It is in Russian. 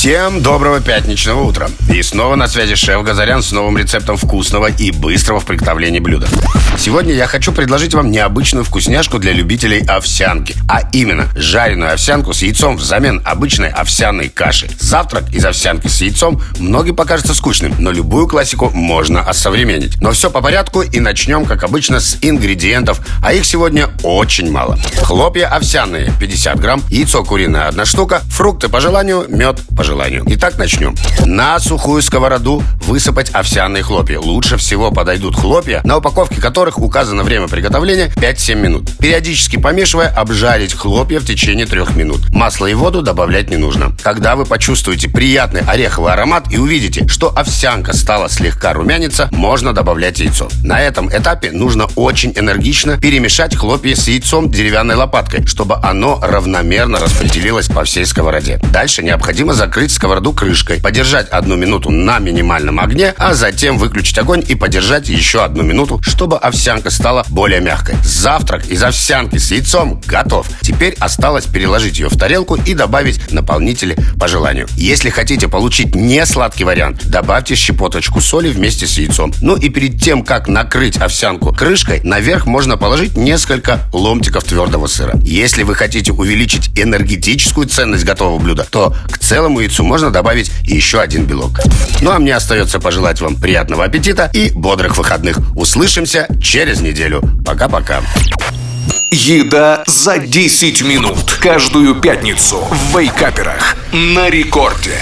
Всем доброго пятничного утра. И снова на связи шеф Газарян с новым рецептом вкусного и быстрого в приготовлении блюда. Сегодня я хочу предложить вам необычную вкусняшку для любителей овсянки. А именно, жареную овсянку с яйцом взамен обычной овсяной каши. Завтрак из овсянки с яйцом многим покажется скучным, но любую классику можно осовременить. Но все по порядку и начнем, как обычно, с ингредиентов, а их сегодня очень мало. Хлопья овсяные 50 грамм, яйцо куриное 1 штука, фрукты по желанию, мед по желанию. Итак, начнем. На сухую сковороду высыпать овсяные хлопья. Лучше всего подойдут хлопья, на упаковке которых указано время приготовления 5-7 минут. Периодически помешивая, обжарить хлопья в течение 3 минут. Масло и воду добавлять не нужно. Когда вы почувствуете приятный ореховый аромат и увидите, что овсянка стала слегка румяниться, можно добавлять яйцо. На этом этапе нужно очень энергично перемешать хлопья с яйцом деревянной лопаткой, чтобы оно равномерно распределилось по всей сковороде. Дальше необходимо закрыть сковороду крышкой, подержать одну минуту на минимальном огне, а затем выключить огонь и подержать еще одну минуту, чтобы овсянка стала более мягкой. Завтрак из овсянки с яйцом готов. Теперь осталось переложить ее в тарелку и добавить наполнители по желанию. Если хотите получить не сладкий вариант, добавьте щепоточку соли вместе с яйцом. Ну и перед тем, как накрыть овсянку крышкой, наверх можно положить несколько ломтиков твердого сыра. Если вы хотите увеличить энергетическую ценность готового блюда, то к целому яйцу можно добавить еще один белок. Ну а мне остается пожелать вам приятного аппетита и бодрых выходных. Услышимся через неделю. Пока-пока. Еда за 10 минут. Каждую пятницу в Вейкаперах. На рекорде.